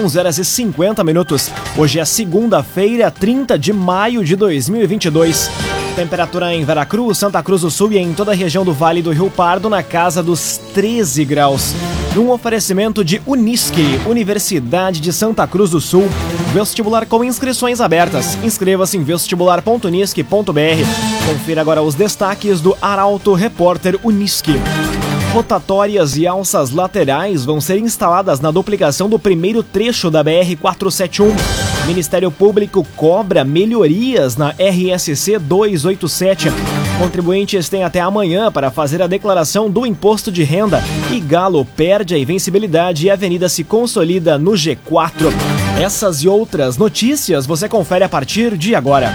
11 horas e 50 minutos. Hoje é segunda-feira, 30 de maio de 2022. Temperatura em Veracruz, Santa Cruz do Sul e em toda a região do Vale do Rio Pardo na casa dos 13 graus. Num oferecimento de Unisque, Universidade de Santa Cruz do Sul. Vestibular com inscrições abertas. Inscreva-se em vestibular.unisque.br. Confira agora os destaques do Arauto Repórter Unisque. Rotatórias e alças laterais vão ser instaladas na duplicação do primeiro trecho da BR-471. Ministério Público cobra melhorias na RSC 287. Contribuintes têm até amanhã para fazer a declaração do imposto de renda. E Galo perde a invencibilidade e a Avenida se consolida no G4. Essas e outras notícias você confere a partir de agora.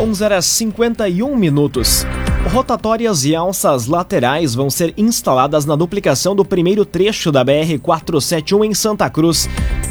11 horas 51 minutos. Rotatórias e alças laterais vão ser instaladas na duplicação do primeiro trecho da BR-471 em Santa Cruz.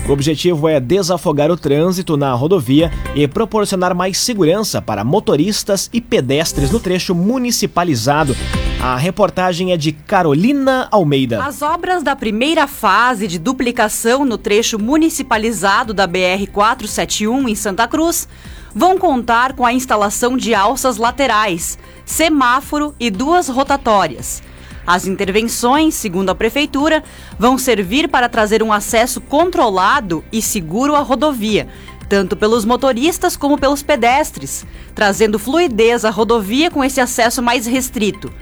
O objetivo é desafogar o trânsito na rodovia e proporcionar mais segurança para motoristas e pedestres no trecho municipalizado. A reportagem é de Carolina Almeida. As obras da primeira fase de duplicação no trecho municipalizado da BR-471 em Santa Cruz vão contar com a instalação de alças laterais, semáforo e duas rotatórias. As intervenções, segundo a Prefeitura, vão servir para trazer um acesso controlado e seguro à rodovia, tanto pelos motoristas como pelos pedestres, trazendo fluidez à rodovia com esse acesso mais restrito.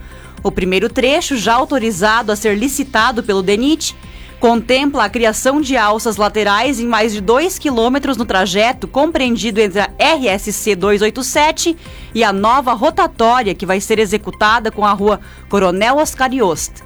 O primeiro trecho, já autorizado a ser licitado pelo DENIT, contempla a criação de alças laterais em mais de 2 quilômetros no trajeto compreendido entre a RSC 287 e a nova rotatória que vai ser executada com a rua Coronel Oscar Yost.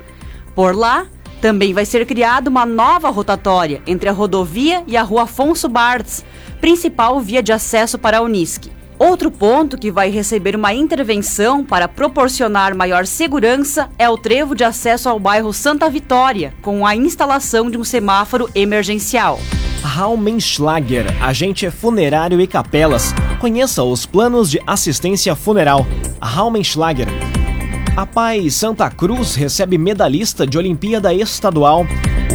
Por lá, também vai ser criada uma nova rotatória entre a rodovia e a rua Afonso Bartz, principal via de acesso para a Unisque. Outro ponto que vai receber uma intervenção para proporcionar maior segurança é o trevo de acesso ao bairro Santa Vitória, com a instalação de um semáforo emergencial. Raumenschlager, agente funerário e capelas. Conheça os planos de assistência funeral. Raumenschlager. A Pai Santa Cruz recebe medalhista de Olimpíada Estadual.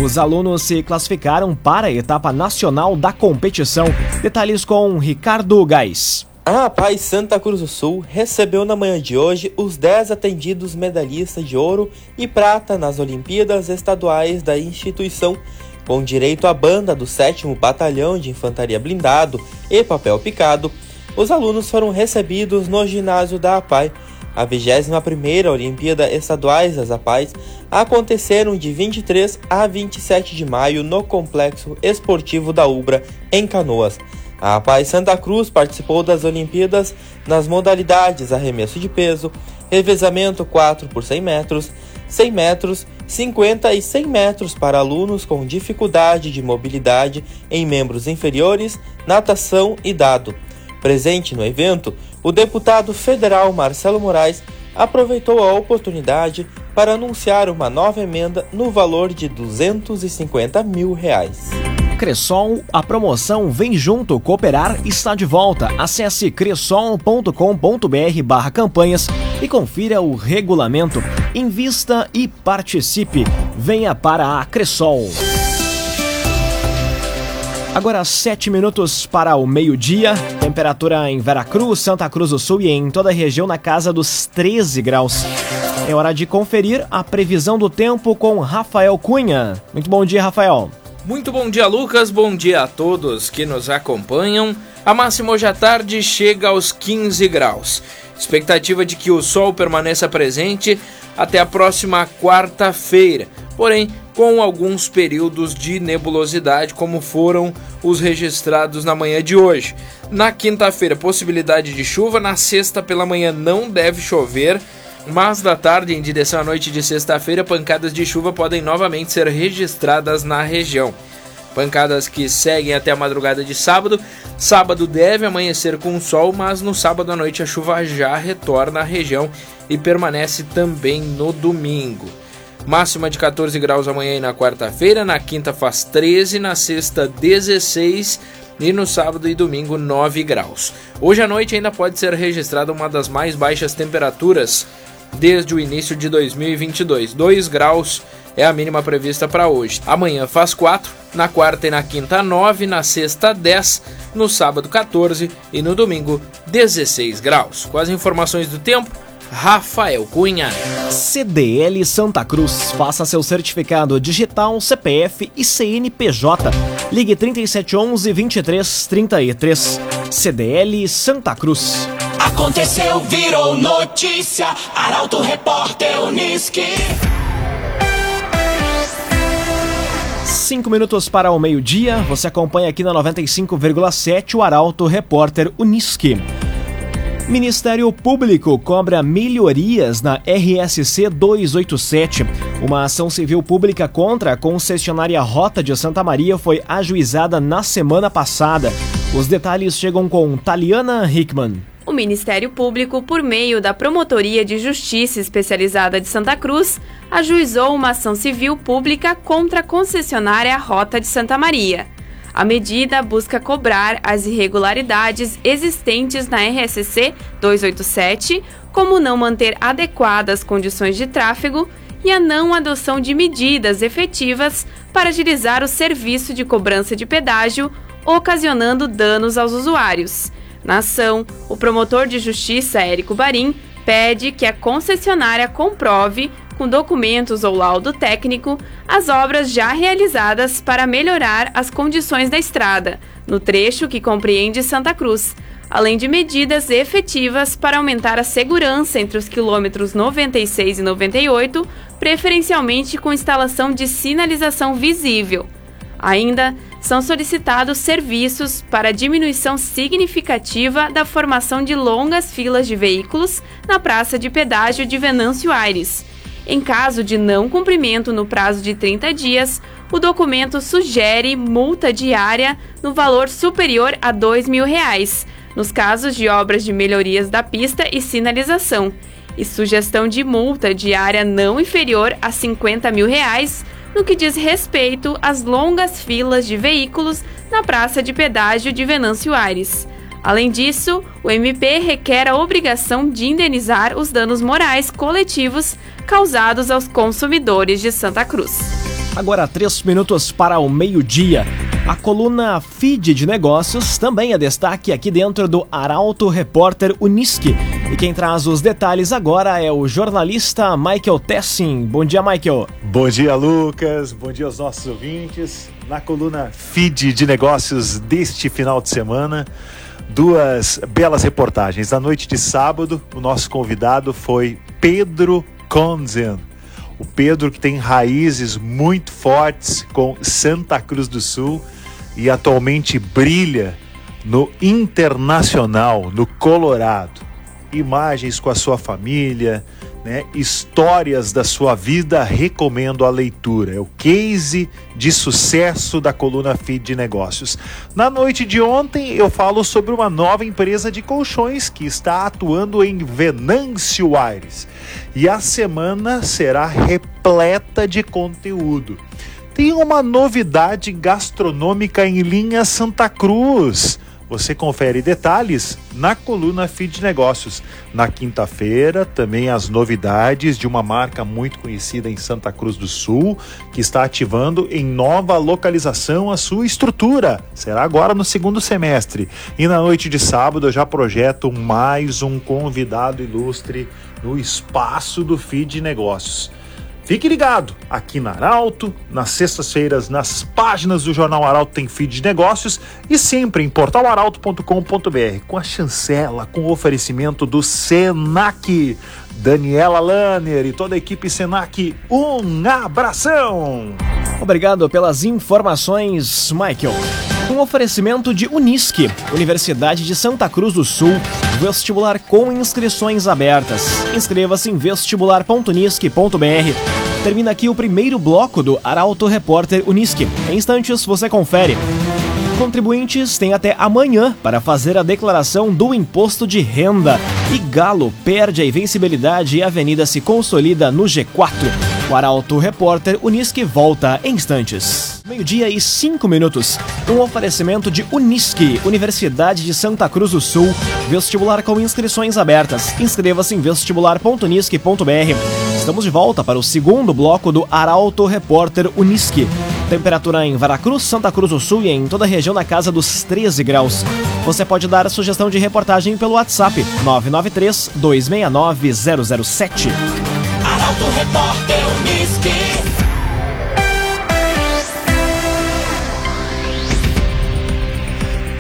Os alunos se classificaram para a etapa nacional da competição. Detalhes com Ricardo Gás. A Paz Santa Cruz do Sul recebeu na manhã de hoje os 10 atendidos medalhistas de ouro e prata nas Olimpíadas Estaduais da instituição, com direito à banda do 7 Batalhão de Infantaria Blindado e Papel Picado. Os alunos foram recebidos no ginásio da APAI. A 21ª Olimpíada Estaduais das APAIs aconteceram de 23 a 27 de maio no Complexo Esportivo da Ubra, em Canoas. A Paz Santa Cruz participou das Olimpíadas nas modalidades arremesso de peso, revezamento 4 por 100 metros, 100 metros, 50 e 100 metros para alunos com dificuldade de mobilidade em membros inferiores, natação e dado. Presente no evento, o deputado federal Marcelo Moraes aproveitou a oportunidade para anunciar uma nova emenda no valor de 250 mil reais. Cressol, a promoção Vem Junto Cooperar está de volta. Acesse cressol.com.br barra campanhas e confira o regulamento. Invista e participe. Venha para a Cressol. Agora sete minutos para o meio-dia. Temperatura em Veracruz, Santa Cruz do Sul e em toda a região na casa dos 13 graus. É hora de conferir a previsão do tempo com Rafael Cunha. Muito bom dia, Rafael. Muito bom dia, Lucas. Bom dia a todos que nos acompanham. A máxima hoje à tarde chega aos 15 graus. Expectativa de que o sol permaneça presente até a próxima quarta-feira, porém com alguns períodos de nebulosidade, como foram os registrados na manhã de hoje. Na quinta-feira, possibilidade de chuva, na sexta pela manhã não deve chover mas da tarde em direção à noite de sexta-feira, pancadas de chuva podem novamente ser registradas na região. Pancadas que seguem até a madrugada de sábado. Sábado deve amanhecer com sol, mas no sábado à noite a chuva já retorna à região e permanece também no domingo. Máxima de 14 graus amanhã e na quarta-feira, na quinta faz 13, na sexta 16 e no sábado e domingo 9 graus. Hoje à noite ainda pode ser registrada uma das mais baixas temperaturas desde o início de 2022, 2 graus é a mínima prevista para hoje. Amanhã faz 4, na quarta e na quinta 9, na sexta 10, no sábado 14 e no domingo 16 graus. Com as informações do tempo, Rafael Cunha. CDL Santa Cruz. Faça seu certificado digital, CPF e CNPJ. Ligue 3711 2333. CDL Santa Cruz. Aconteceu, virou notícia. Arauto Repórter Uniski. Cinco minutos para o meio-dia. Você acompanha aqui na 95,7 o Arauto Repórter Uniski. Ministério Público cobra melhorias na RSC 287. Uma ação civil pública contra a concessionária Rota de Santa Maria foi ajuizada na semana passada. Os detalhes chegam com Taliana Hickman. O Ministério Público, por meio da Promotoria de Justiça Especializada de Santa Cruz, ajuizou uma ação civil pública contra a concessionária Rota de Santa Maria. A medida busca cobrar as irregularidades existentes na RSC 287, como não manter adequadas condições de tráfego e a não adoção de medidas efetivas para agilizar o serviço de cobrança de pedágio, ocasionando danos aos usuários. Na ação, o promotor de justiça Érico Barim pede que a concessionária comprove com documentos ou laudo técnico, as obras já realizadas para melhorar as condições da estrada, no trecho que compreende Santa Cruz, além de medidas efetivas para aumentar a segurança entre os quilômetros 96 e 98, preferencialmente com instalação de sinalização visível. Ainda são solicitados serviços para diminuição significativa da formação de longas filas de veículos na praça de pedágio de Venâncio Aires. Em caso de não cumprimento no prazo de 30 dias, o documento sugere multa diária no valor superior a 2 mil reais, nos casos de obras de melhorias da pista e sinalização, e sugestão de multa diária não inferior a 50 mil reais, no que diz respeito às longas filas de veículos na praça de pedágio de Venâncio Aires. Além disso, o MP requer a obrigação de indenizar os danos morais coletivos causados aos consumidores de Santa Cruz. Agora, três minutos para o meio-dia. A coluna Feed de Negócios também é destaque aqui dentro do Arauto Repórter Uniski. E quem traz os detalhes agora é o jornalista Michael Tessin. Bom dia, Michael. Bom dia, Lucas. Bom dia aos nossos ouvintes. Na coluna Feed de Negócios deste final de semana, duas belas reportagens. Na noite de sábado, o nosso convidado foi Pedro Konzen. O Pedro que tem raízes muito fortes com Santa Cruz do Sul e atualmente brilha no Internacional, no Colorado. Imagens com a sua família, né, histórias da sua vida, recomendo a leitura. É o case de sucesso da coluna Feed de Negócios. Na noite de ontem, eu falo sobre uma nova empresa de colchões que está atuando em Venâncio Aires. E a semana será repleta de conteúdo. Tem uma novidade gastronômica em linha Santa Cruz. Você confere detalhes na coluna Feed Negócios. Na quinta-feira, também as novidades de uma marca muito conhecida em Santa Cruz do Sul, que está ativando em nova localização a sua estrutura. Será agora no segundo semestre. E na noite de sábado eu já projeto mais um convidado ilustre no espaço do Feed Negócios. Fique ligado aqui na Arauto, nas sextas-feiras, nas páginas do Jornal Arauto tem feed de negócios e sempre em portalaralto.com.br com a chancela, com o oferecimento do Senac. Daniela Lanner e toda a equipe Senac, um abração! Obrigado pelas informações, Michael. Um oferecimento de Unisque, Universidade de Santa Cruz do Sul, vestibular com inscrições abertas. Inscreva-se em vestibular.unisque.br. Termina aqui o primeiro bloco do Arauto Repórter Unisque. Em instantes você confere. Contribuintes têm até amanhã para fazer a declaração do imposto de renda. E Galo perde a invencibilidade e a Avenida se consolida no G4. O Arauto Repórter Unisque volta em instantes. Meio-dia e cinco minutos. Um oferecimento de Unisque, Universidade de Santa Cruz do Sul. Vestibular com inscrições abertas. Inscreva-se em vestibular.unisque.br. Estamos de volta para o segundo bloco do Arauto Repórter Unisque. Temperatura em Veracruz, Santa Cruz do Sul e em toda a região na casa dos 13 graus. Você pode dar a sugestão de reportagem pelo WhatsApp 993 269 007. Arauto Repórter Unisque.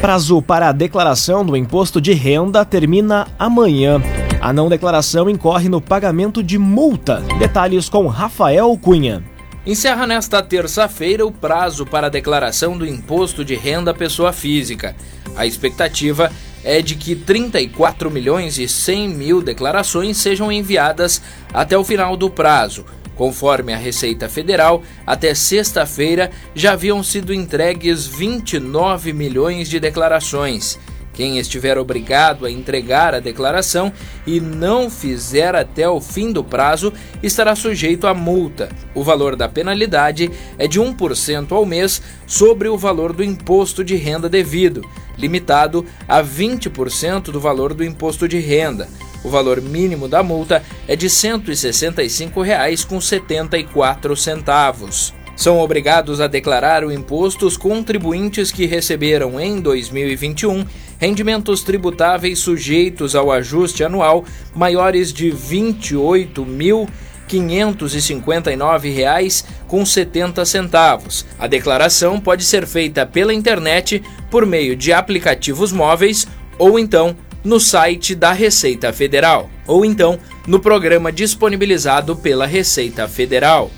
Prazo para a declaração do imposto de renda termina amanhã. A não declaração incorre no pagamento de multa. Detalhes com Rafael Cunha. Encerra nesta terça-feira o prazo para a declaração do imposto de renda à pessoa física. A expectativa é de que 34 milhões e 100 mil declarações sejam enviadas até o final do prazo. Conforme a Receita Federal, até sexta-feira já haviam sido entregues 29 milhões de declarações. Quem estiver obrigado a entregar a declaração e não fizer até o fim do prazo estará sujeito a multa. O valor da penalidade é de 1% ao mês sobre o valor do imposto de renda devido, limitado a 20% do valor do imposto de renda. O valor mínimo da multa é de R$ 165,74. São obrigados a declarar o imposto os contribuintes que receberam em 2021 rendimentos tributáveis sujeitos ao ajuste anual maiores de R$ 28.559,70. A declaração pode ser feita pela internet por meio de aplicativos móveis ou então no site da Receita Federal, ou então no programa disponibilizado pela Receita Federal.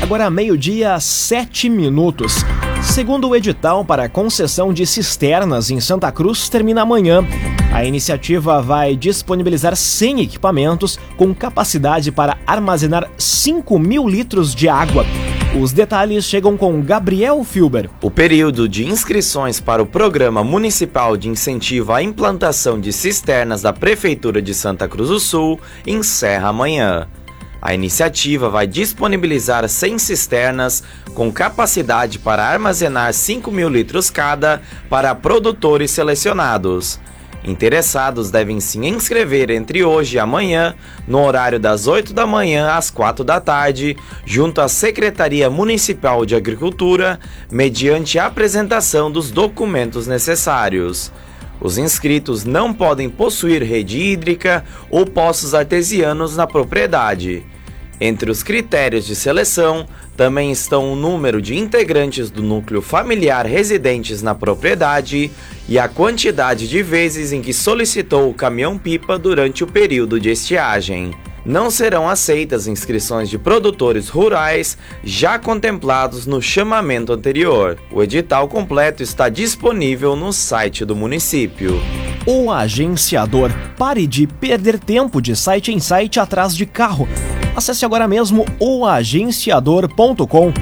Agora meio-dia, sete minutos. Segundo o edital para concessão de cisternas em Santa Cruz, termina amanhã. A iniciativa vai disponibilizar 100 equipamentos com capacidade para armazenar 5 mil litros de água. Os detalhes chegam com Gabriel Filber. O período de inscrições para o Programa Municipal de Incentivo à Implantação de Cisternas da Prefeitura de Santa Cruz do Sul encerra amanhã. A iniciativa vai disponibilizar 100 cisternas com capacidade para armazenar 5 mil litros cada para produtores selecionados. Interessados devem se inscrever entre hoje e amanhã, no horário das 8 da manhã às 4 da tarde, junto à Secretaria Municipal de Agricultura, mediante a apresentação dos documentos necessários. Os inscritos não podem possuir rede hídrica ou poços artesianos na propriedade. Entre os critérios de seleção também estão o número de integrantes do núcleo familiar residentes na propriedade e a quantidade de vezes em que solicitou o caminhão-pipa durante o período de estiagem. Não serão aceitas inscrições de produtores rurais já contemplados no chamamento anterior. O edital completo está disponível no site do município. O agenciador. Pare de perder tempo de site em site atrás de carro. Acesse agora mesmo oagenciador.com.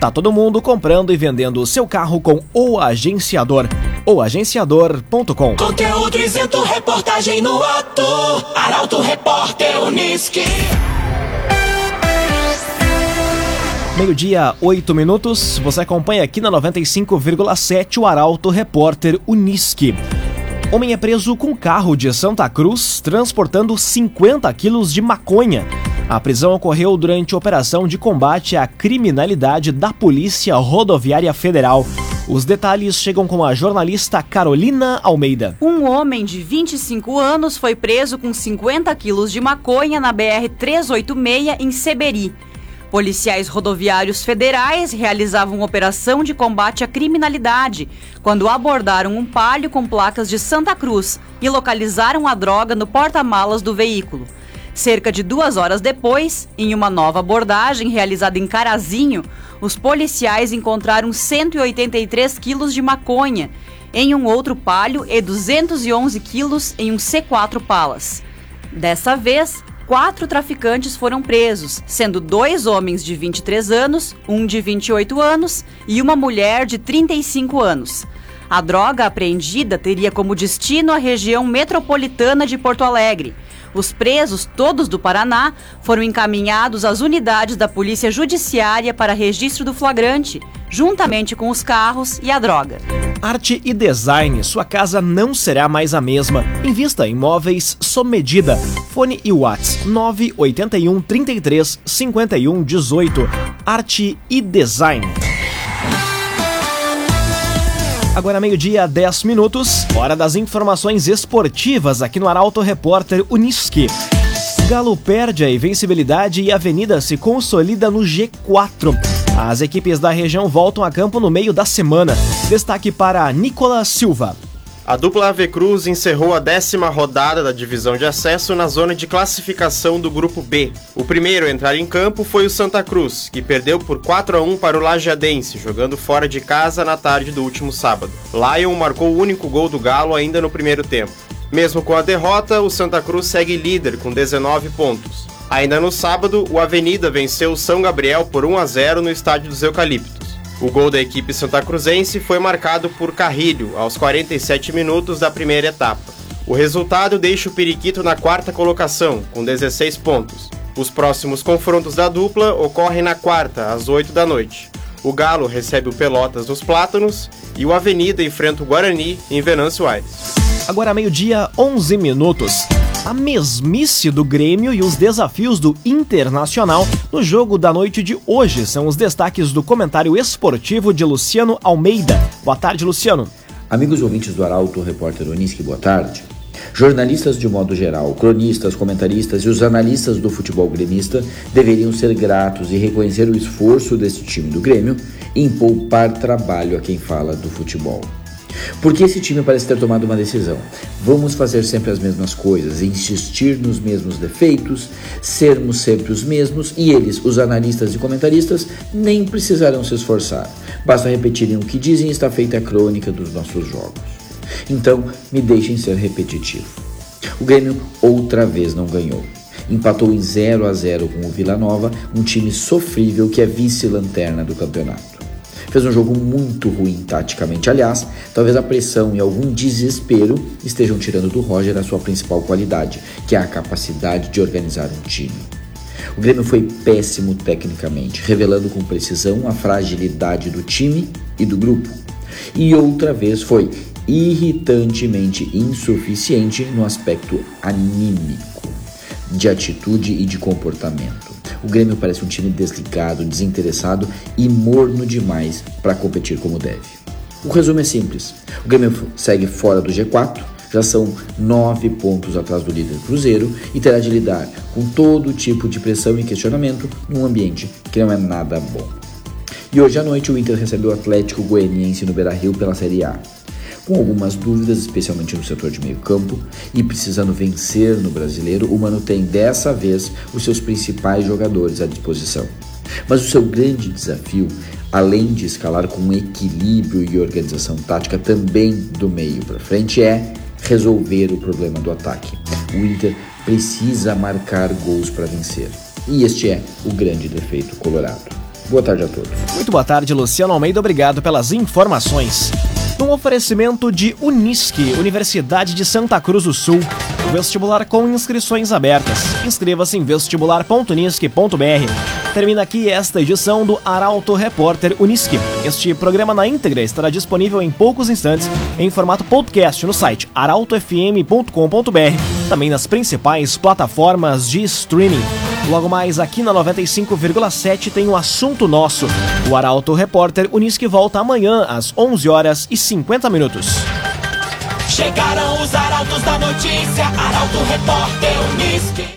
Tá todo mundo comprando e vendendo o seu carro com o agenciador. oagenciador.com. Conteúdo isento, reportagem no ato. Arauto Repórter Unisque. Meio-dia, 8 minutos. Você acompanha aqui na 95,7 o Arauto Repórter Unisque. Homem é preso com carro de Santa Cruz transportando 50 quilos de maconha. A prisão ocorreu durante operação de combate à criminalidade da Polícia Rodoviária Federal. Os detalhes chegam com a jornalista Carolina Almeida. Um homem de 25 anos foi preso com 50 quilos de maconha na BR-386 em Seberi. Policiais rodoviários federais realizavam operação de combate à criminalidade quando abordaram um palio com placas de Santa Cruz e localizaram a droga no porta-malas do veículo. Cerca de duas horas depois, em uma nova abordagem realizada em Carazinho, os policiais encontraram 183 quilos de maconha em um outro palio e 211 quilos em um C4 Palas. Dessa vez, quatro traficantes foram presos, sendo dois homens de 23 anos, um de 28 anos e uma mulher de 35 anos. A droga apreendida teria como destino a região metropolitana de Porto Alegre. Os presos, todos do Paraná, foram encaminhados às unidades da Polícia Judiciária para registro do flagrante, juntamente com os carros e a droga. Arte e design, sua casa não será mais a mesma. Invista em móveis sob medida. Fone e Whats 981 33 51 18. Arte e design. Agora meio-dia, 10 minutos, hora das informações esportivas aqui no Arauto Repórter Uniski. Galo perde a invencibilidade e a Avenida se consolida no G4. As equipes da região voltam a campo no meio da semana. Destaque para Nicolas Silva. A dupla Ave Cruz encerrou a décima rodada da divisão de acesso na zona de classificação do Grupo B. O primeiro a entrar em campo foi o Santa Cruz, que perdeu por 4 a 1 para o Lajadense, jogando fora de casa na tarde do último sábado. Lion marcou o único gol do Galo ainda no primeiro tempo. Mesmo com a derrota, o Santa Cruz segue líder com 19 pontos. Ainda no sábado, o Avenida venceu o São Gabriel por 1 a 0 no estádio dos Eucaliptos. O gol da equipe santa cruzense foi marcado por Carrilho aos 47 minutos da primeira etapa. O resultado deixa o Periquito na quarta colocação, com 16 pontos. Os próximos confrontos da dupla ocorrem na quarta, às 8 da noite. O Galo recebe o Pelotas nos Plátanos e o Avenida enfrenta o Guarani em Venâncio Aires. Agora meio-dia, 11 minutos a mesmice do Grêmio e os desafios do Internacional no jogo da noite de hoje. São os destaques do comentário esportivo de Luciano Almeida. Boa tarde, Luciano. Amigos ouvintes do Arauto, repórter Oniski, boa tarde. Jornalistas de modo geral, cronistas, comentaristas e os analistas do futebol gremista deveriam ser gratos e reconhecer o esforço desse time do Grêmio em poupar trabalho a quem fala do futebol. Porque esse time parece ter tomado uma decisão. Vamos fazer sempre as mesmas coisas, insistir nos mesmos defeitos, sermos sempre os mesmos e eles, os analistas e comentaristas, nem precisarão se esforçar. Basta repetirem o que dizem e está feita a crônica dos nossos jogos. Então, me deixem ser repetitivo. O Grêmio outra vez não ganhou. Empatou em 0 a 0 com o Vila Nova, um time sofrível que é vice-lanterna do campeonato. Fez um jogo muito ruim taticamente. Aliás, talvez a pressão e algum desespero estejam tirando do Roger a sua principal qualidade, que é a capacidade de organizar um time. O Grêmio foi péssimo tecnicamente, revelando com precisão a fragilidade do time e do grupo. E outra vez foi irritantemente insuficiente no aspecto anímico, de atitude e de comportamento. O Grêmio parece um time desligado, desinteressado e morno demais para competir como deve. O resumo é simples: o Grêmio segue fora do G4, já são nove pontos atrás do líder Cruzeiro e terá de lidar com todo tipo de pressão e questionamento num ambiente que não é nada bom. E hoje à noite o Inter recebeu o Atlético Goianiense no Beira-Rio pela Série A com algumas dúvidas, especialmente no setor de meio campo, e precisando vencer no brasileiro, o Mano tem dessa vez os seus principais jogadores à disposição. Mas o seu grande desafio, além de escalar com equilíbrio e organização tática também do meio para frente, é resolver o problema do ataque. O Inter precisa marcar gols para vencer. E este é o grande defeito colorado. Boa tarde a todos. Muito boa tarde, Luciano Almeida. Obrigado pelas informações. Num oferecimento de Unisque, Universidade de Santa Cruz do Sul. Vestibular com inscrições abertas. Inscreva-se em vestibular.unisque.br. Termina aqui esta edição do Arauto Repórter Unisque. Este programa na íntegra estará disponível em poucos instantes em formato podcast no site arautofm.com.br, também nas principais plataformas de streaming. Logo mais aqui na 95,7 tem o um assunto nosso. O Arauto Repórter Unisque volta amanhã às 11 horas e 50 minutos. Chegaram os arautos da notícia, Arauto Repórter Unisque.